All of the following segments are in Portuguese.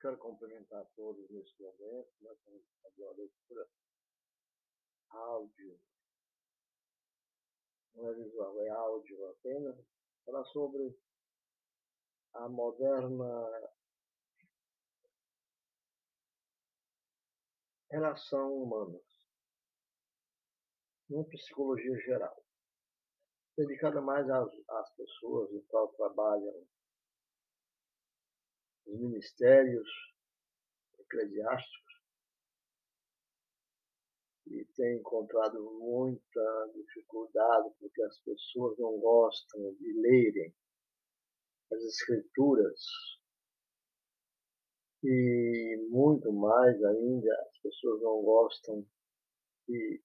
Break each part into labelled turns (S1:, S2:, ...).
S1: quero cumprimentar todos nesse momento. Vamos fazer uma leitura áudio. Não é visual, é áudio apenas. Falar sobre a moderna relação humana, em psicologia geral, dedicada mais às, às pessoas e qual trabalham os ministérios eclesiásticos e tem encontrado muita dificuldade porque as pessoas não gostam de lerem as escrituras e muito mais ainda as pessoas não gostam de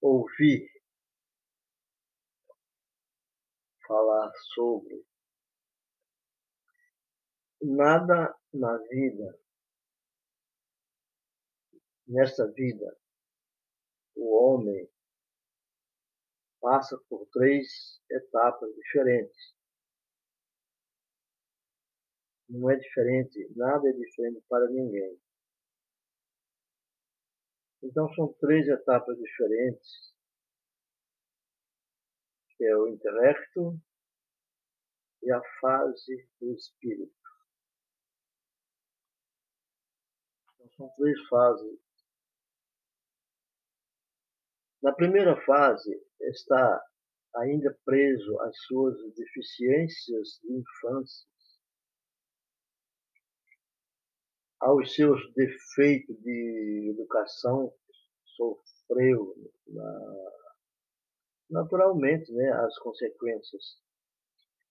S1: ouvir falar sobre nada na vida, nesta vida, o homem passa por três etapas diferentes. Não é diferente, nada é diferente para ninguém. Então são três etapas diferentes, que é o intelecto e a fase do espírito. São três fases. Na primeira fase, está ainda preso às suas deficiências de infância, aos seus defeitos de educação, sofreu na, naturalmente né, as consequências,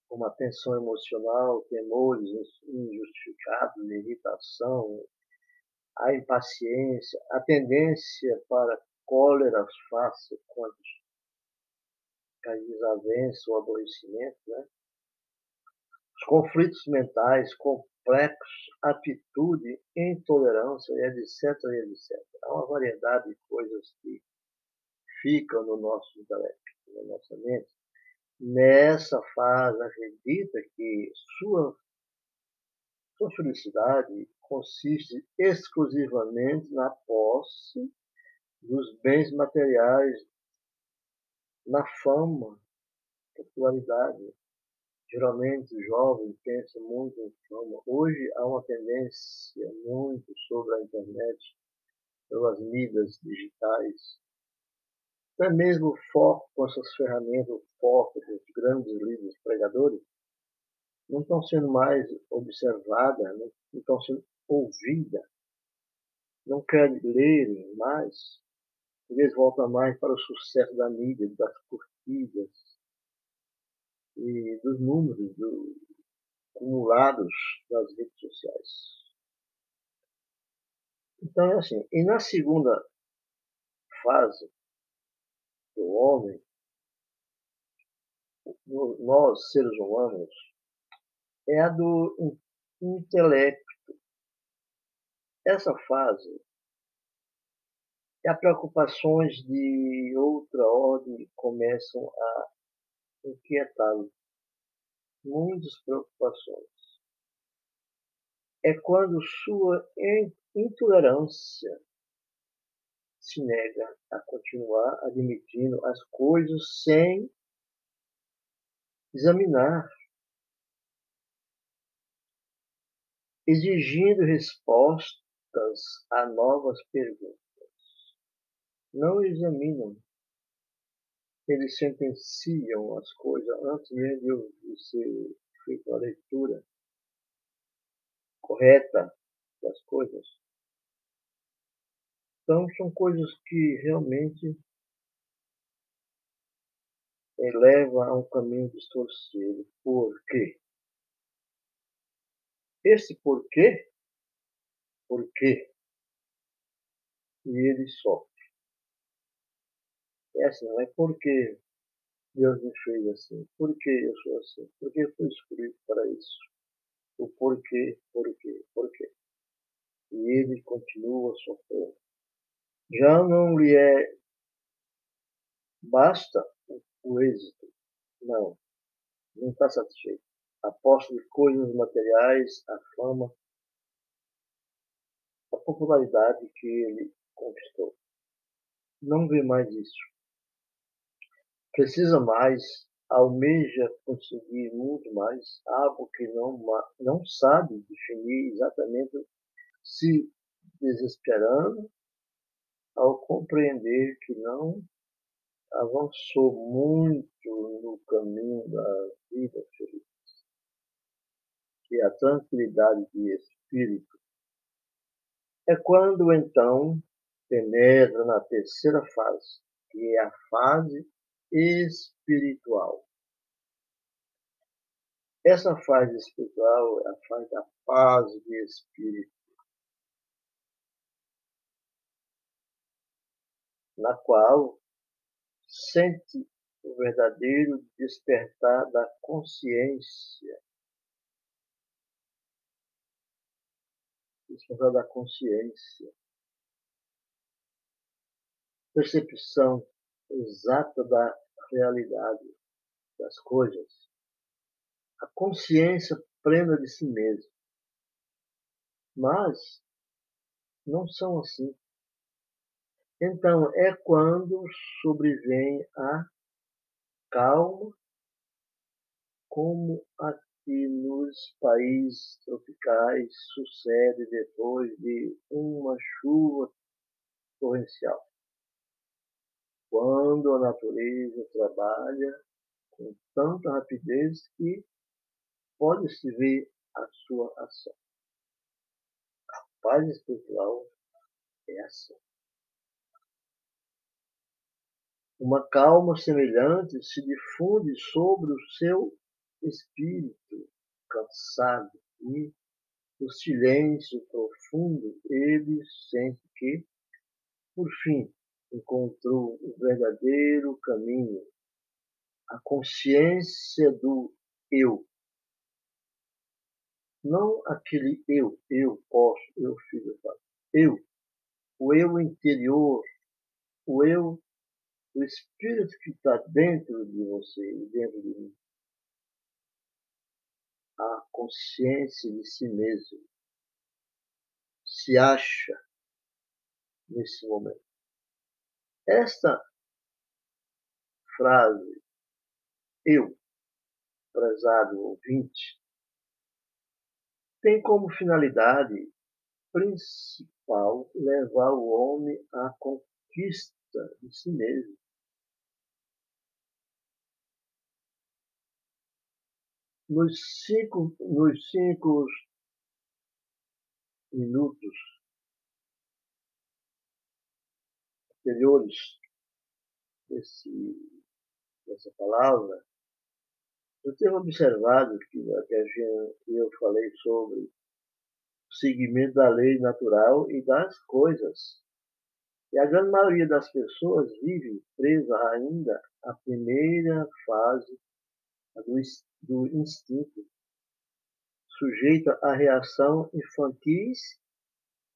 S1: como a tensão emocional, temores injustificados, irritação, a impaciência, a tendência para cóleras fácil quando a desavença, o aborrecimento, né? os conflitos mentais complexos, atitude, intolerância, etc, etc. Há uma variedade de coisas que ficam no nosso intelecto, na nossa mente. Nessa fase, acredita que sua, sua felicidade consiste exclusivamente na posse dos bens materiais, na fama, popularidade. Geralmente o jovem pensa muito em fama. Hoje há uma tendência muito sobre a internet, pelas mídias digitais. Até mesmo o foco com essas ferramentas, o foco dos grandes líderes pregadores, não estão sendo mais observadas, não estão sendo ouvida, não querem ler mais, eles voltam mais para o sucesso da mídia, das curtidas e dos números do, acumulados nas redes sociais. Então é assim. E na segunda fase do homem, nós, seres humanos, é a do intelecto essa fase as preocupações de outra ordem começam a inquietá-lo. Muitas preocupações. É quando sua intolerância se nega a continuar admitindo as coisas sem examinar, exigindo respostas a novas perguntas. Não examinam. Eles sentenciam as coisas antes mesmo de ser feita a leitura correta das coisas. Então, são coisas que realmente levam a um caminho distorcido. Por quê? Esse porquê por quê? E ele sofre. É assim, é porque Deus me fez assim, por que eu sou assim, por que fui escolhido para isso, o porquê, porquê, porquê. E ele continua sofrendo. Já não lhe é basta o êxito. Não, não está satisfeito. Aposta de coisas materiais, a fama, popularidade que ele conquistou. Não vê mais isso. Precisa mais, almeja conseguir muito mais, algo que não, não sabe definir exatamente, se desesperando ao compreender que não avançou muito no caminho da vida feliz, que a tranquilidade de espírito. É quando então penetra na terceira fase, que é a fase espiritual. Essa fase espiritual é a fase da paz de espírito, na qual sente o verdadeiro despertar da consciência. Despertar da consciência. Percepção exata da realidade das coisas. A consciência plena de si mesmo. Mas não são assim. Então, é quando sobrevém a calma, como aqui nos países tropicais sucede depois de uma chuva torrencial. Quando a natureza trabalha com tanta rapidez que pode-se ver a sua ação. A paz espiritual é ação. Uma calma semelhante se difunde sobre o seu espírito cansado e, no silêncio profundo, ele sente que, por fim, encontrou o verdadeiro caminho, a consciência do eu. Não aquele eu, eu posso, eu fiz, eu. Eu, o eu interior, o eu o Espírito que está dentro de você e dentro de mim, consciência de si mesmo, se acha nesse momento. Esta frase, eu, prezado ouvinte, tem como finalidade principal levar o homem à conquista de si mesmo. Nos cinco, nos cinco minutos anteriores desse, dessa palavra, eu tenho observado que, que a gente, eu falei sobre o seguimento da lei natural e das coisas. E a grande maioria das pessoas vive presa ainda à primeira fase do, do instinto, sujeita à reação infantis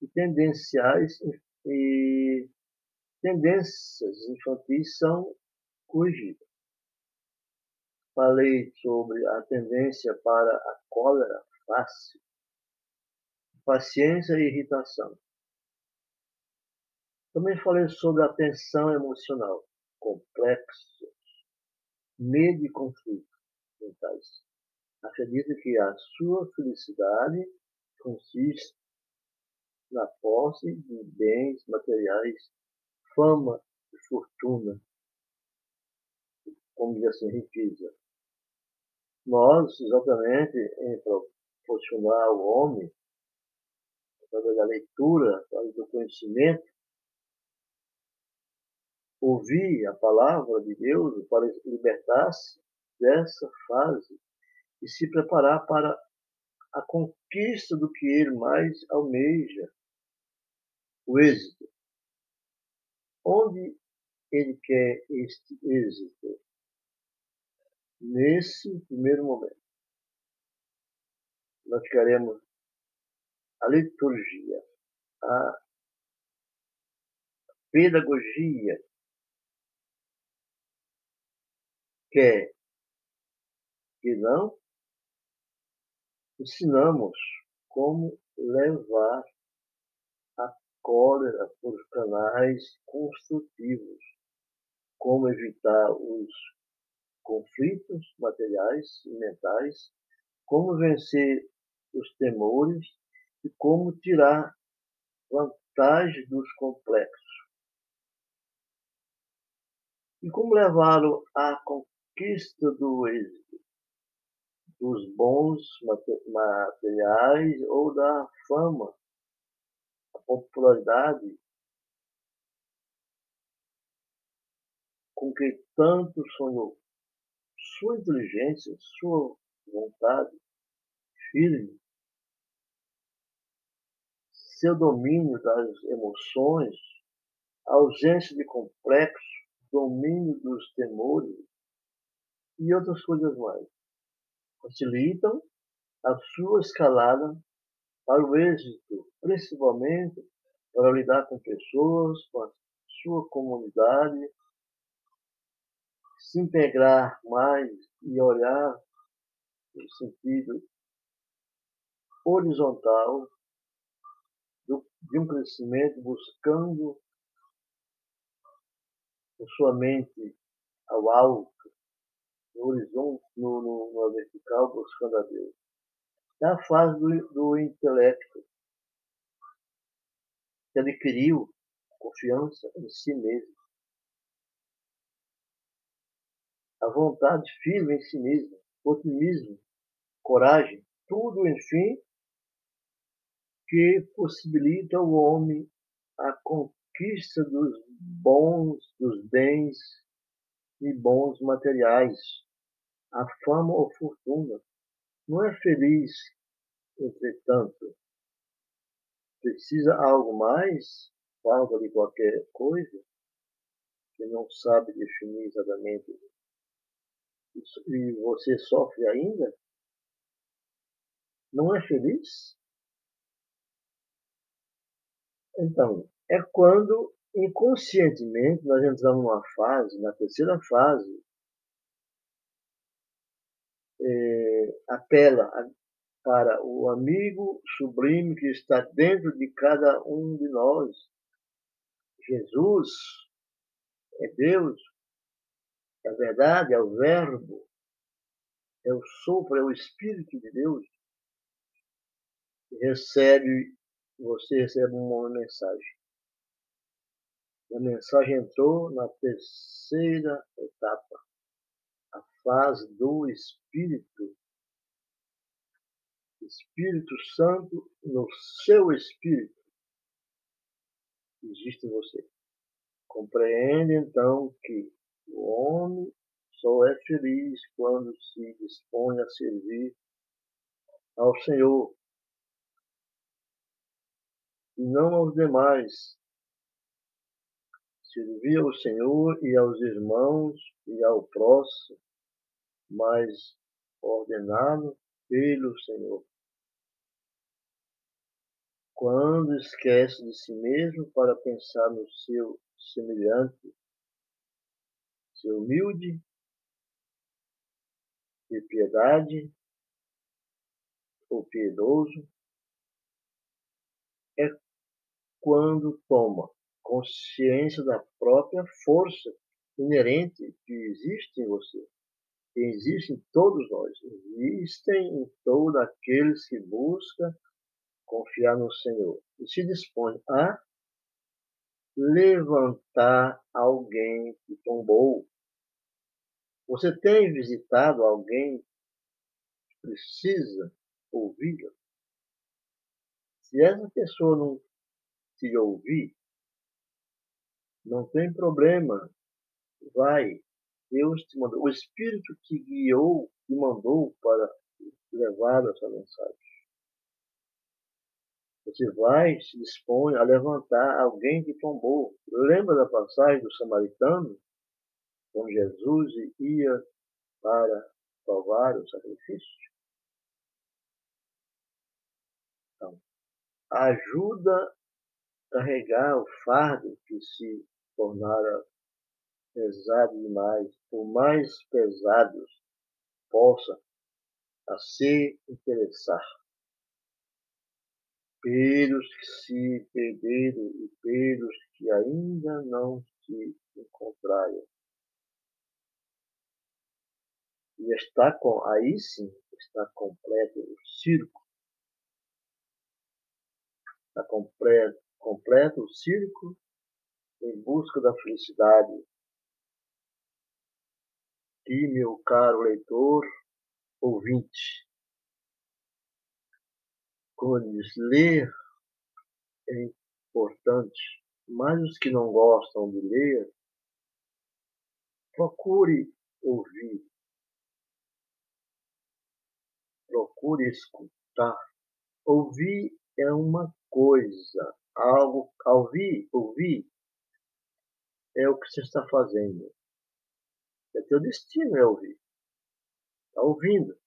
S1: e tendenciais e tendências infantis são corrigidas. Falei sobre a tendência para a cólera fácil, paciência e irritação. Também falei sobre a tensão emocional, complexo, medo e conflito Acredita que a sua felicidade consiste na posse de bens materiais, fama e fortuna, como diz assim, riqueza. Nós, exatamente, em proporcionar ao homem, através da leitura, através do conhecimento, ouvir a palavra de Deus para libertar-se dessa fase e se preparar para a conquista do que ele mais almeja, o êxito. Onde ele quer este êxito? Nesse primeiro momento, nós queremos a liturgia, a pedagogia, que é que não ensinamos como levar a cólera por canais construtivos, como evitar os conflitos materiais e mentais, como vencer os temores e como tirar vantagem dos complexos. E como levá-lo à conquista do êxito, dos bons materiais ou da fama, a popularidade com que tanto sonhou. Sua inteligência, sua vontade firme, seu domínio das emoções, ausência de complexo, domínio dos temores e outras coisas mais. Facilitam a sua escalada para o êxito, principalmente para lidar com pessoas, com a sua comunidade, se integrar mais e olhar no sentido horizontal de um crescimento buscando com sua mente ao alto, no horizonte, no, no, vertical, buscando a Deus. É a fase do, do intelecto, que adquiriu confiança em si mesmo. A vontade firme em si mesmo, otimismo, coragem, tudo, enfim, que possibilita ao homem a conquista dos bons, dos bens e bons materiais, a fama ou fortuna. Não é feliz, entretanto. Precisa algo mais, falta de qualquer coisa, que não sabe definir exatamente. E você sofre ainda? Não é feliz? Então, é quando inconscientemente nós entramos numa fase, na terceira fase, é, apela para o amigo sublime que está dentro de cada um de nós. Jesus é Deus, é a verdade, é o Verbo, é o sopro, é o Espírito de Deus. Recebe você recebe uma mensagem. A mensagem entrou na terceira etapa, a fase do Espírito. Espírito Santo no seu espírito existe em você. Compreende então que o homem só é feliz quando se dispõe a servir ao Senhor e não aos demais. Servir ao Senhor e aos irmãos e ao próximo, mas ordenado pelo Senhor. Quando esquece de si mesmo para pensar no seu semelhante, ser humilde, de piedade ou piedoso, é quando toma consciência da própria força inerente que existe em você, que existe em todos nós, existem em todos aqueles que buscam confiar no Senhor e se dispõe a levantar alguém que tombou. Você tem visitado alguém que precisa ouvi-la? Se essa pessoa não te ouvir, não tem problema. Vai. Deus te mandou. O Espírito te guiou e mandou para levar essa mensagem. Você vai, se dispõe a levantar alguém que tombou. Lembra da passagem do samaritano? Com Jesus ia para salvar o sacrifício? Então, ajuda carregar o fardo que se tornara pesado demais, por mais pesados possa a se interessar pelos que se perderam e pelos que ainda não se encontraram. E está com, aí sim está completo o circo. Está completo, completo o circo em busca da felicidade. E, meu caro leitor, ouvinte, como diz, ler é importante, mas os que não gostam de ler, procure ouvir, procure escutar. Ouvir é uma coisa, algo, ouvir, ouvir é o que você está fazendo. É teu destino é ouvir. Está ouvindo.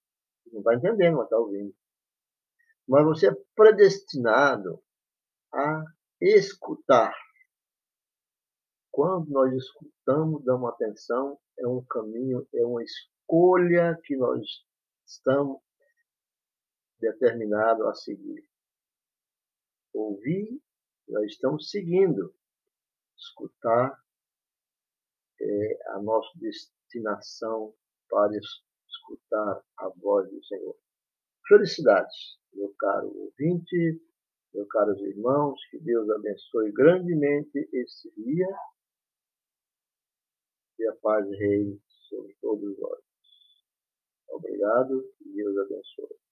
S1: Não vai entendendo, mas está ouvindo. Mas você é predestinado a escutar. Quando nós escutamos, damos atenção, é um caminho, é uma escolha que nós estamos determinados a seguir. Ouvir, nós estamos seguindo. Escutar é a nossa destinação para escutar a voz do Senhor. Felicidades, meu caro ouvinte, meus caros irmãos, que Deus abençoe grandemente esse dia e a paz reine sobre todos nós. Obrigado e Deus abençoe.